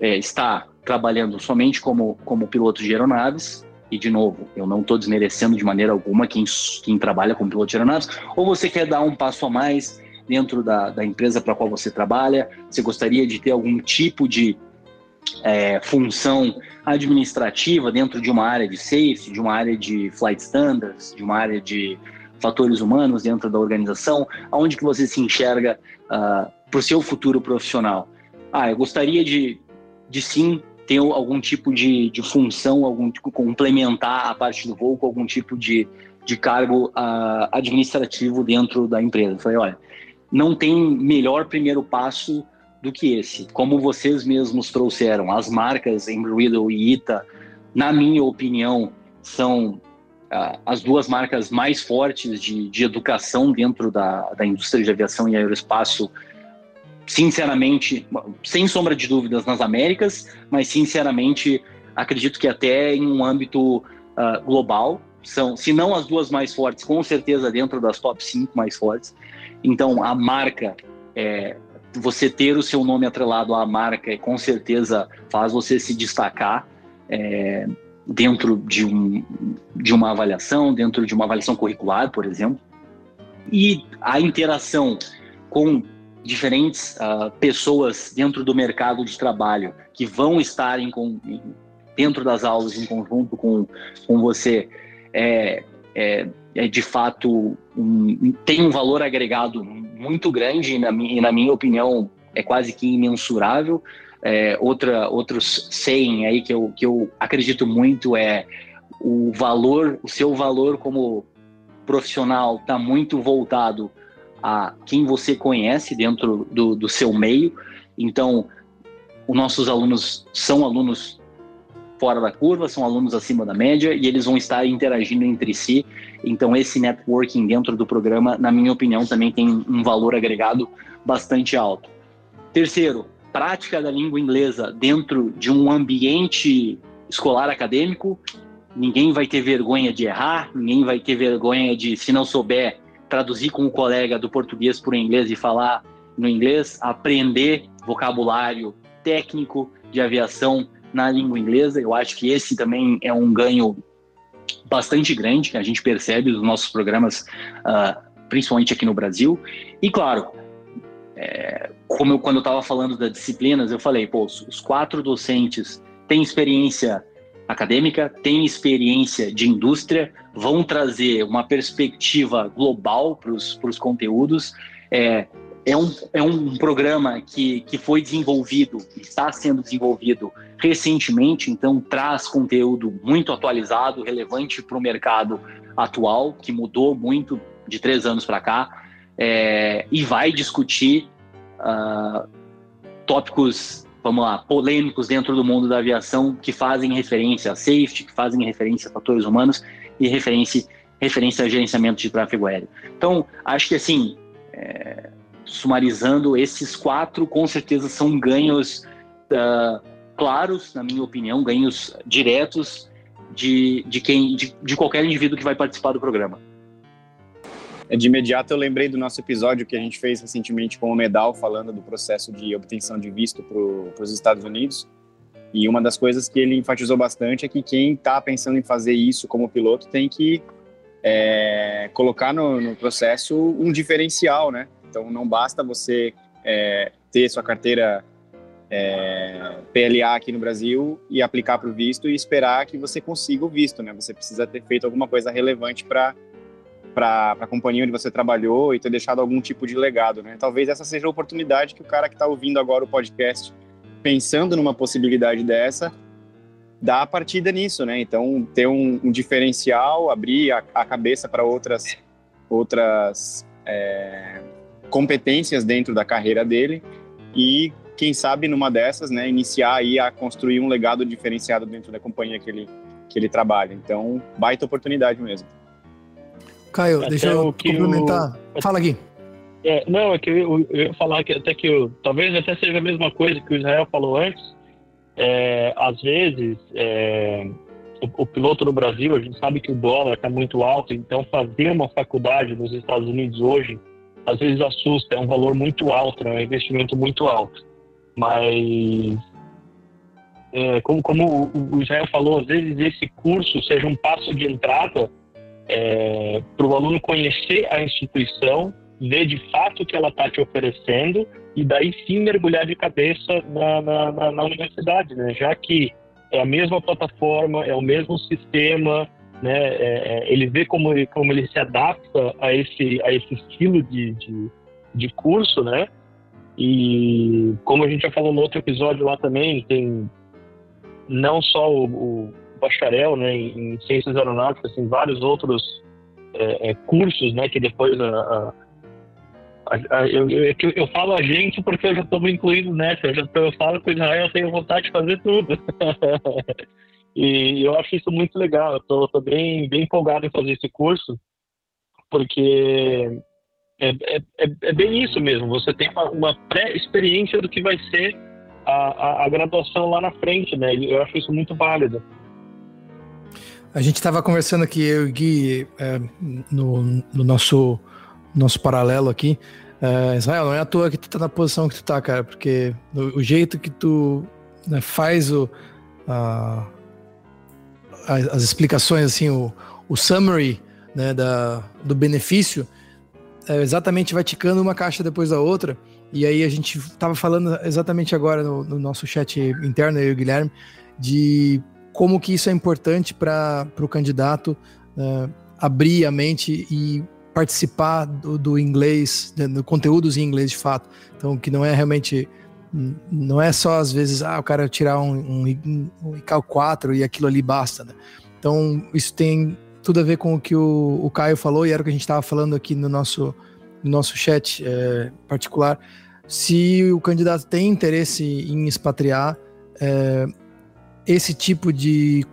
é, estar trabalhando somente como, como piloto de aeronaves, e de novo, eu não estou desmerecendo de maneira alguma quem, quem trabalha como piloto de aeronaves, ou você quer dar um passo a mais dentro da, da empresa para qual você trabalha, você gostaria de ter algum tipo de é, função administrativa dentro de uma área de safety, de uma área de flight standards, de uma área de fatores humanos dentro da organização, aonde que você se enxerga uh, ah, para o seu futuro profissional? Ah, eu gostaria de, de sim ter algum tipo de, de função, algum tipo complementar a parte do voo com algum tipo de, de cargo uh, administrativo dentro da empresa. Eu falei, olha, não tem melhor primeiro passo do que esse. Como vocês mesmos trouxeram, as marcas Embry Riddle e Ita, na minha opinião, são as duas marcas mais fortes de, de educação dentro da, da indústria de aviação e aeroespaço, sinceramente, sem sombra de dúvidas, nas Américas, mas sinceramente acredito que até em um âmbito uh, global, são, se não as duas mais fortes, com certeza dentro das top 5 mais fortes. Então, a marca, é, você ter o seu nome atrelado à marca, com certeza faz você se destacar. É, dentro de, um, de uma avaliação, dentro de uma avaliação curricular, por exemplo. E a interação com diferentes uh, pessoas dentro do mercado de trabalho que vão estar em, em, dentro das aulas em conjunto com, com você é, é, é de fato um, tem um valor agregado muito grande e na, e na minha opinião é quase que imensurável é, outra, outros saying aí que eu, que eu acredito muito é o valor, o seu valor como profissional está muito voltado a quem você conhece dentro do, do seu meio. Então, os nossos alunos são alunos fora da curva, são alunos acima da média e eles vão estar interagindo entre si. Então, esse networking dentro do programa, na minha opinião, também tem um valor agregado bastante alto. Terceiro, prática da língua inglesa dentro de um ambiente escolar acadêmico. Ninguém vai ter vergonha de errar, ninguém vai ter vergonha de, se não souber, traduzir com o colega do português para o inglês e falar no inglês, aprender vocabulário técnico de aviação na língua inglesa. Eu acho que esse também é um ganho bastante grande que a gente percebe nos nossos programas, uh, principalmente aqui no Brasil. E claro, é, como eu, quando eu estava falando das disciplinas, eu falei, pô, os quatro docentes têm experiência acadêmica, têm experiência de indústria, vão trazer uma perspectiva global para os conteúdos. É, é um, é um programa que, que foi desenvolvido, está sendo desenvolvido recentemente, então traz conteúdo muito atualizado, relevante para o mercado atual, que mudou muito de três anos para cá, é, e vai discutir uh, tópicos, vamos lá, polêmicos dentro do mundo da aviação que fazem referência a safety, que fazem referência a fatores humanos e referência, referência a gerenciamento de tráfego aéreo. Então, acho que assim. É, sumarizando, esses quatro com certeza são ganhos uh, claros, na minha opinião, ganhos diretos de, de quem de, de qualquer indivíduo que vai participar do programa. De imediato eu lembrei do nosso episódio que a gente fez recentemente com o Medal, falando do processo de obtenção de visto para os Estados Unidos. E uma das coisas que ele enfatizou bastante é que quem está pensando em fazer isso como piloto tem que é, colocar no, no, processo um diferencial, né? Então, não basta você é, ter sua carteira é, PLA aqui no Brasil e aplicar para o visto e esperar que você consiga o visto, né? Você precisa ter feito alguma coisa relevante para para a companhia onde você trabalhou e ter deixado algum tipo de legado, né? Talvez essa seja a oportunidade que o cara que está ouvindo agora o podcast, pensando numa possibilidade dessa, dá a partida nisso, né? Então, ter um, um diferencial, abrir a, a cabeça para outras outras é, competências dentro da carreira dele e quem sabe numa dessas, né, iniciar aí a construir um legado diferenciado dentro da companhia que ele que ele trabalha. Então, baita oportunidade mesmo. Caio, até deixa eu complementar. O... Fala aqui. É, não, é que eu, eu, ia falar que até que eu, talvez até seja a mesma coisa que o Israel falou antes. É, às vezes, é, o, o, piloto no Brasil, a gente sabe que o dólar está muito alto, então fazer uma faculdade nos Estados Unidos hoje às vezes assusta, é um valor muito alto, né? é um investimento muito alto. Mas, é, como, como o Israel falou, às vezes esse curso seja um passo de entrada é, para o aluno conhecer a instituição, ver de fato o que ela está te oferecendo e daí sim mergulhar de cabeça na, na, na, na universidade, né? já que é a mesma plataforma, é o mesmo sistema, né? É, é, ele vê como, como ele se adapta a esse, a esse estilo de, de, de, curso, né? E como a gente já falou no outro episódio lá também, tem não só o, o bacharel né, em, ciências aeronáuticas, tem vários outros é, é, cursos, né? Que depois a, a, eu, eu, eu, falo a gente porque eu já estou me incluindo nessa. Eu, já eu falo com o Israel, eu tenho vontade de fazer tudo. E eu acho isso muito legal. Eu bem, bem empolgado em fazer esse curso, porque é, é, é, é bem isso mesmo. Você tem uma, uma pré-experiência do que vai ser a, a, a, graduação lá na frente, né? Eu acho isso muito válido. A gente estava conversando aqui, eu e Gui, é, no, no, nosso, nosso paralelo aqui. É, Israel, não é à toa que tu tá na posição que tu tá, cara, porque o, o jeito que tu né, faz o, a, as, explicações, assim, o, o summary né, da, do benefício, exatamente vai ticando uma caixa depois da outra. E aí a gente estava falando exatamente agora no, no, nosso chat interno, eu e o Guilherme, de como que isso é importante para o candidato uh, abrir a mente e participar do, do inglês, do conteúdos em inglês de fato. Então, que não é realmente não é só às vezes, ah, o cara tirar um, um, um ICAO 4 e aquilo ali basta, né? Então, isso tem tudo a ver com o que o, o Caio falou e era o que a gente estava falando aqui no nosso, no nosso chat é, particular. Se o candidato tem interesse em expatriar, é, esse tipo de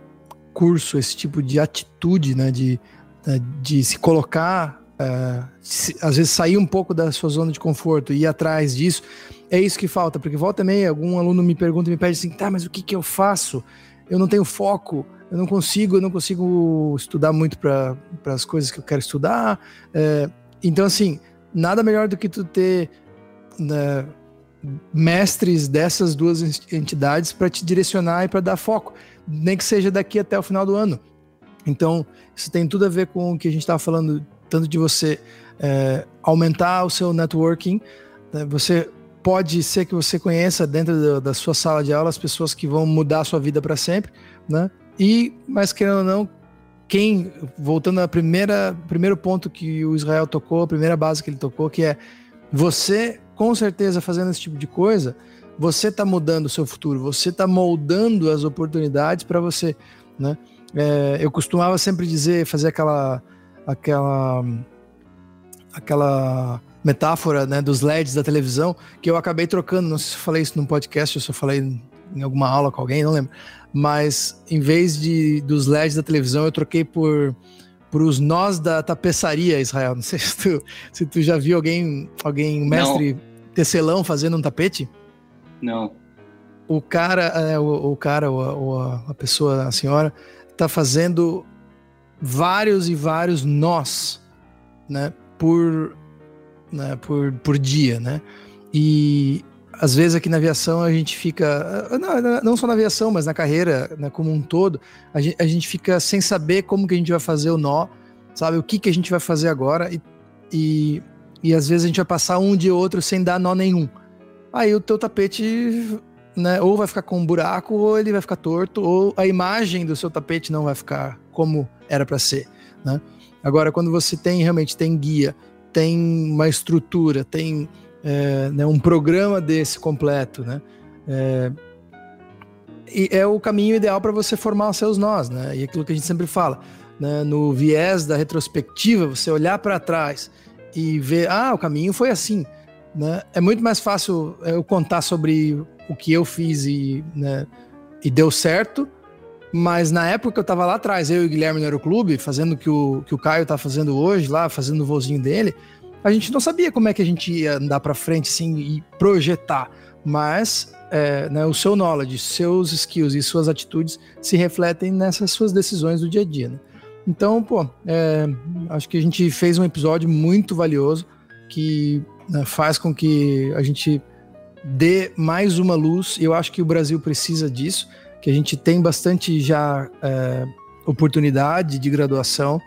curso, esse tipo de atitude, né, de, né, de se colocar, uh, se, às vezes sair um pouco da sua zona de conforto e ir atrás disso, é isso que falta, porque volta e meia, algum aluno me pergunta, me pede assim, tá, mas o que que eu faço? Eu não tenho foco, eu não consigo, eu não consigo estudar muito para as coisas que eu quero estudar. É, então, assim, nada melhor do que tu ter né, mestres dessas duas entidades para te direcionar e para dar foco, nem que seja daqui até o final do ano. Então, isso tem tudo a ver com o que a gente estava falando, tanto de você é, aumentar o seu networking, né, você pode ser que você conheça dentro da, da, sua sala de aula as pessoas que vão mudar a sua vida para sempre, né? E, mas querendo ou não, quem, voltando ao primeiro ponto que o Israel tocou, a primeira base que ele tocou, que é você, com certeza, fazendo esse tipo de coisa, você está mudando o seu futuro, você está moldando as oportunidades para você, né? É, eu costumava sempre dizer, fazer aquela, aquela, aquela metáfora, né, dos LEDs da televisão, que eu acabei trocando, não sei se eu falei isso num podcast, ou se eu falei em alguma aula com alguém, não lembro. Mas em vez de dos LEDs da televisão, eu troquei por por os nós da tapeçaria, Israel. Não sei se tu, se tu já viu alguém, alguém mestre não. tecelão fazendo um tapete. Não. O cara, é, o, o, cara, ou a, pessoa, a senhora, tá fazendo vários e vários nós, né, por, né, por, por dia, né? E às vezes aqui na aviação a gente fica, não, não só na aviação, mas na carreira né, como um todo, a gente, a gente, fica sem saber como que a gente vai fazer o nó, sabe? O que que a gente vai fazer agora e, e, e às vezes a gente vai passar um ou outro sem dar nó nenhum. Aí o teu tapete, né, ou vai ficar com um buraco, ou ele vai ficar torto, ou a imagem do seu tapete não vai ficar como era para ser, né? Agora, quando você tem realmente tem guia, tem uma estrutura, tem é, né, um programa desse completo, né? É, e é o caminho ideal para você formar os seus nós, né? E aquilo que a gente sempre fala, né? no viés da retrospectiva, você olhar para trás e ver, ah, o caminho foi assim, né? É muito mais fácil eu contar sobre o que eu fiz e, né, e deu certo, mas na época que eu estava lá atrás, eu e o Guilherme no Aeroclube, fazendo o que o, que o Caio está fazendo hoje lá, fazendo o vozinho dele, a gente não sabia como é que a gente ia andar para frente assim e projetar, mas é, né, o seu knowledge, seus skills e suas atitudes se refletem nessas suas decisões do dia a dia. Né? Então, pô, é, acho que a gente fez um episódio muito valioso que né, faz com que a gente dê mais uma luz. Eu acho que o Brasil precisa disso, que a gente tem bastante já é, oportunidade de graduação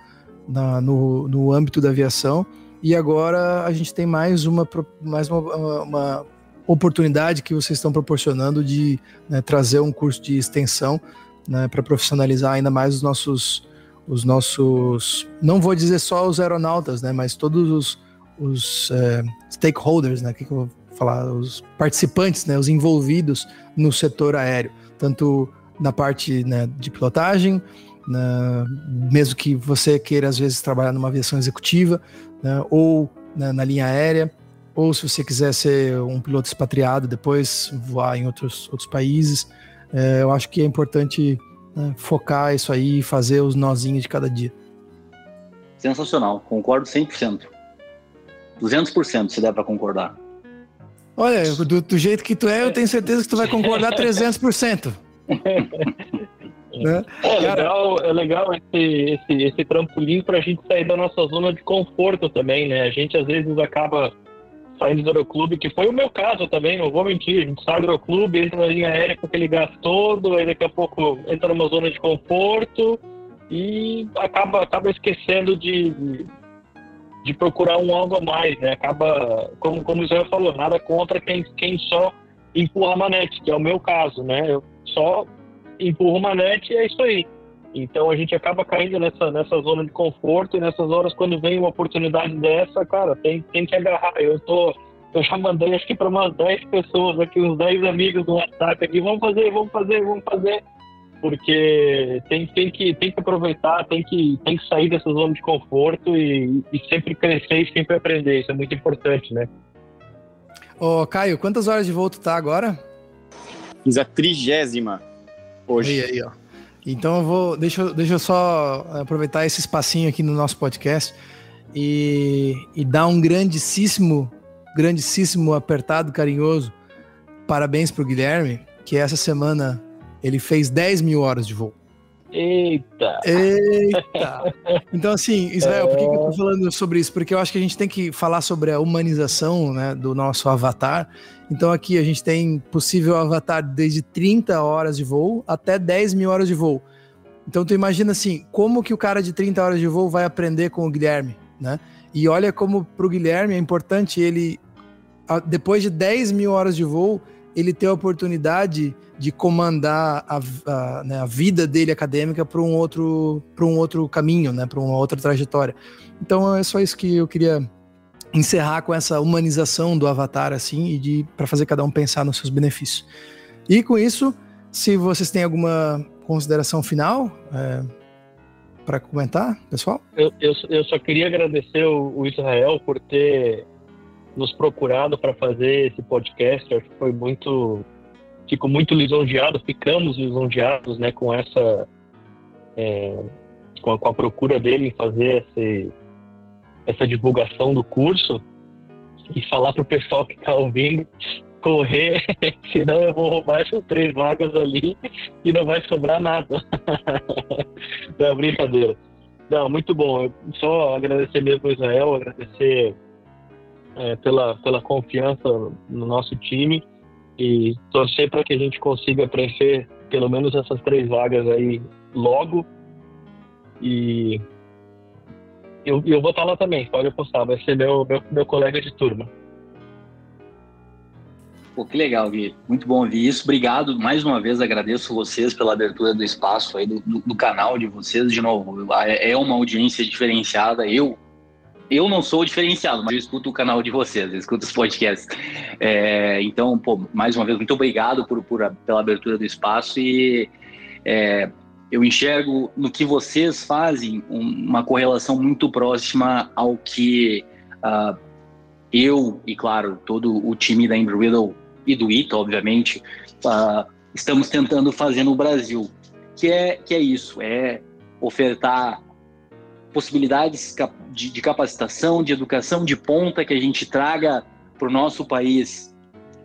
na, no, no âmbito da aviação e agora a gente tem mais uma, mais uma, uma oportunidade que vocês estão proporcionando de né, trazer um curso de extensão né, para profissionalizar ainda mais os nossos, os nossos, não vou dizer só os aeronautas, né, mas todos os, os é, stakeholders, né, que, que eu vou falar, os participantes, né, os envolvidos no setor aéreo, tanto na parte né, de pilotagem, né, mesmo que você queira às vezes trabalhar numa aviação executiva, né, ou né, na linha aérea, ou se você quiser ser um piloto expatriado, depois voar em outros, outros países. É, eu acho que é importante né, focar isso aí e fazer os nozinhos de cada dia. Sensacional, concordo 100%. 200% se der para concordar. Olha, do, do, jeito que tu é, eu tenho certeza que tu vai concordar 300%. Né? É, legal, é legal esse, esse, esse trampolim para a gente sair da nossa zona de conforto também, né? A gente às vezes acaba saindo do aeroclube, que foi o meu caso também, não vou mentir. A gente sai do aeroclube, entra na linha aérea com aquele gás todo, aí daqui a pouco entra numa zona de conforto e acaba, acaba esquecendo de, de procurar um algo a mais, né? Acaba, como, como o Zé falou, nada contra quem, quem só empurra a manete, que é o meu caso, né? Eu só empurra uma net e é isso aí. Então a gente acaba caindo nessa, nessa zona de conforto e nessas horas quando vem uma oportunidade dessa, cara, tem, tem que agarrar. Eu tô eu já mandei acho que para umas 10 pessoas aqui, uns 10 amigos do WhatsApp aqui, vamos fazer, vamos fazer, vamos fazer. Porque tem, tem, que, tem que aproveitar, tem que, tem que sair dessa zona de conforto e, e sempre crescer e sempre aprender. Isso é muito importante, né? Ô, Caio, quantas horas de voo tu tá agora? Fiz a trigésima Hoje. Aí, aí, ó. Então eu vou. Deixa, deixa eu só aproveitar esse espacinho aqui no nosso podcast e, e dar um grandíssimo, grandíssimo, apertado, carinhoso parabéns pro Guilherme, que essa semana ele fez 10 mil horas de voo. Eita! Eita! Então, assim, Israel, por que, que eu tô falando sobre isso? Porque eu acho que a gente tem que falar sobre a humanização né, do nosso avatar. Então, aqui a gente tem possível avatar desde 30 horas de voo até 10 mil horas de voo. Então, tu imagina assim, como que o cara de 30 horas de voo vai aprender com o Guilherme, né? E olha como pro Guilherme é importante ele, depois de 10 mil horas de voo, ele ter a oportunidade de comandar a, a, né, a vida dele acadêmica para um outro para um outro caminho, né, para uma outra trajetória. Então é só isso que eu queria encerrar com essa humanização do avatar assim e de para fazer cada um pensar nos seus benefícios. E com isso, se vocês têm alguma consideração final para comentar, pessoal? Eu, eu, eu só queria agradecer o, o Israel por ter nos procurado para fazer esse podcast. Acho que foi muito. Fico muito lisonjeado, ficamos lisonjeados né, com essa. é, com, a, com a procura dele em fazer esse, essa divulgação do curso e falar para o pessoal que está ouvindo correr, senão eu vou roubar essas três vagas ali e não vai sobrar nada. Não, é brincadeira. Não, muito bom. Eu só agradecer mesmo ao Israel, agradecer é, pela, pela confiança no nosso time e torcer para que a gente consiga preencher pelo menos essas três vagas aí logo. E eu, eu vou estar lá também, pode apostar, vai ser meu, meu, meu colega de turma. Pô, que legal, Gui. Muito bom ouvir isso. Obrigado. Mais uma vez agradeço vocês pela abertura do espaço aí, do, do- do canal de vocês. De novo, é é uma audiência diferenciada. Eu, eu não sou diferenciado, mas eu escuto o canal de vocês, eu escuto os podcasts. É, então, pô, mais uma vez, muito obrigado por, por a- pela abertura do espaço e é, eu enxergo no que vocês fazem um- uma correlação muito próxima ao que ah, eu e, claro, todo o time da Embry Riddle e do ITA, obviamente, ah, estamos tentando fazer no Brasil, que é, que é isso, é ofertar possibilidades de, de capacitação, de educação de ponta que a gente traga para o nosso país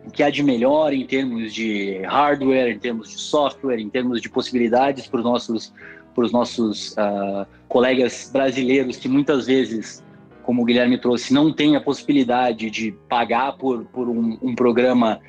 o que há de melhor em termos de hardware, em termos de software, em termos de possibilidades para os nossos, pros nossos ah, colegas brasileiros que muitas vezes como o Guilherme trouxe, não tem a possibilidade de pagar por, por um, um programa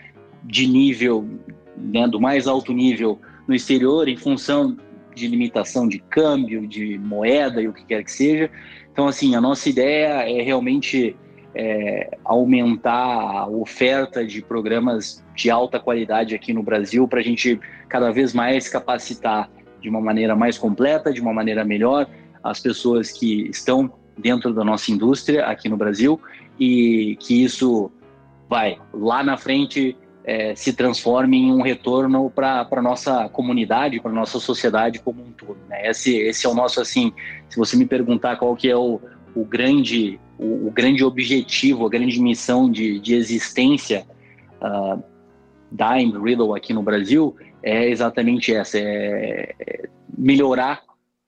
de nível, né, do mais alto nível no exterior, em função de limitação de câmbio, de moeda e o que quer que seja. Então, assim, a nossa ideia é realmente é, aumentar a oferta de programas de alta qualidade aqui no Brasil para a gente cada vez mais capacitar de uma maneira mais completa, de uma maneira melhor, as pessoas que estão dentro da nossa indústria aqui no Brasil e que isso vai lá na frente é, se transforme em um retorno para a nossa comunidade, para nossa sociedade como um todo. Né? Esse, esse é o nosso assim. Se você me perguntar qual que é o, o grande o, o grande objetivo, a grande missão de, de existência uh, da Riddle aqui no Brasil é exatamente essa: é, é melhorar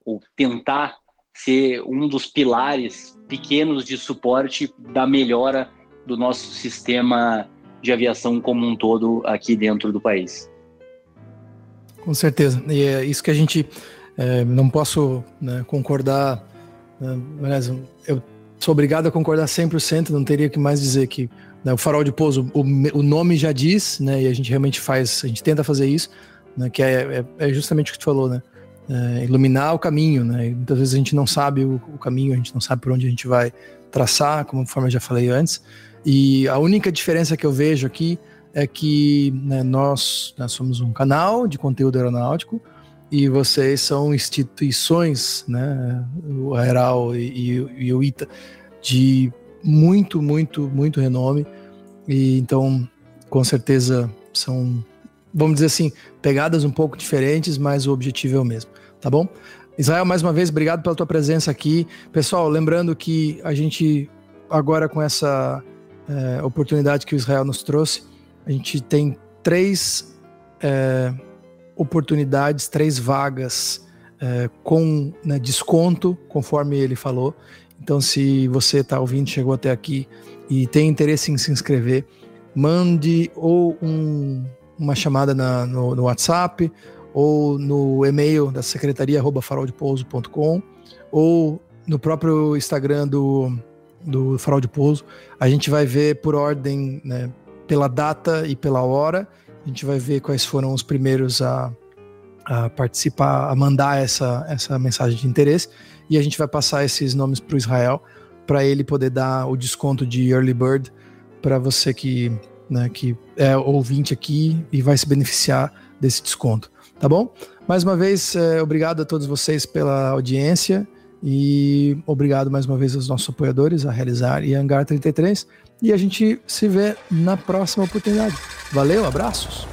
ou tentar ser um dos pilares pequenos de suporte da melhora do nosso sistema de aviação como um todo aqui dentro do país. Com certeza. E é isso que a gente é, não posso né, concordar. Né, eu sou obrigado a concordar 100%, não teria que mais dizer que né, o farol de pouso, o, o, nome já diz, né, e a gente realmente faz, a gente tenta fazer isso, né, que é, é, é justamente o que tu falou, né? É, iluminar o caminho, né? E muitas vezes a gente não sabe o, o, caminho, a gente não sabe por onde a gente vai traçar, como conforme eu já falei antes. E a única diferença que eu vejo aqui é que né, nós, nós, somos um canal de conteúdo aeronáutico e vocês são instituições, né? O Aeral e, e, e o ITA de muito, muito, muito renome. E então, com certeza, são vamos dizer assim, pegadas um pouco diferentes, mas o objetivo é o mesmo, tá bom? Israel, mais uma vez, obrigado pela tua presença aqui. Pessoal, lembrando que a gente, agora com essa é, oportunidade que o Israel nos trouxe, a gente tem três é, oportunidades, três vagas é, com né, desconto, conforme ele falou. Então, se você está ouvindo, chegou até aqui e tem interesse em se inscrever, mande ou um, uma chamada na, no, no, WhatsApp ou no e-mail da secretaria faroldepouso.com ou no próprio Instagram do, do Farol de Pouso. A gente vai ver por ordem, né, pela data e pela hora, a gente vai ver quais foram os primeiros a, a participar, a mandar essa, essa mensagem de interesse e a gente vai passar esses nomes para o Israel para ele poder dar o desconto de early bird para você que, né, que é ouvinte aqui e vai se beneficiar desse desconto, tá bom? Mais uma vez, é, obrigado a todos vocês pela audiência e obrigado mais uma vez aos nossos apoiadores, a Realizar e a Hangar 33. E a gente se vê na próxima oportunidade. Valeu, abraços!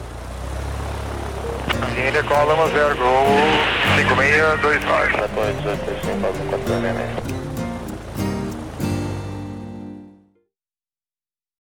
Column 0 Gol 5625.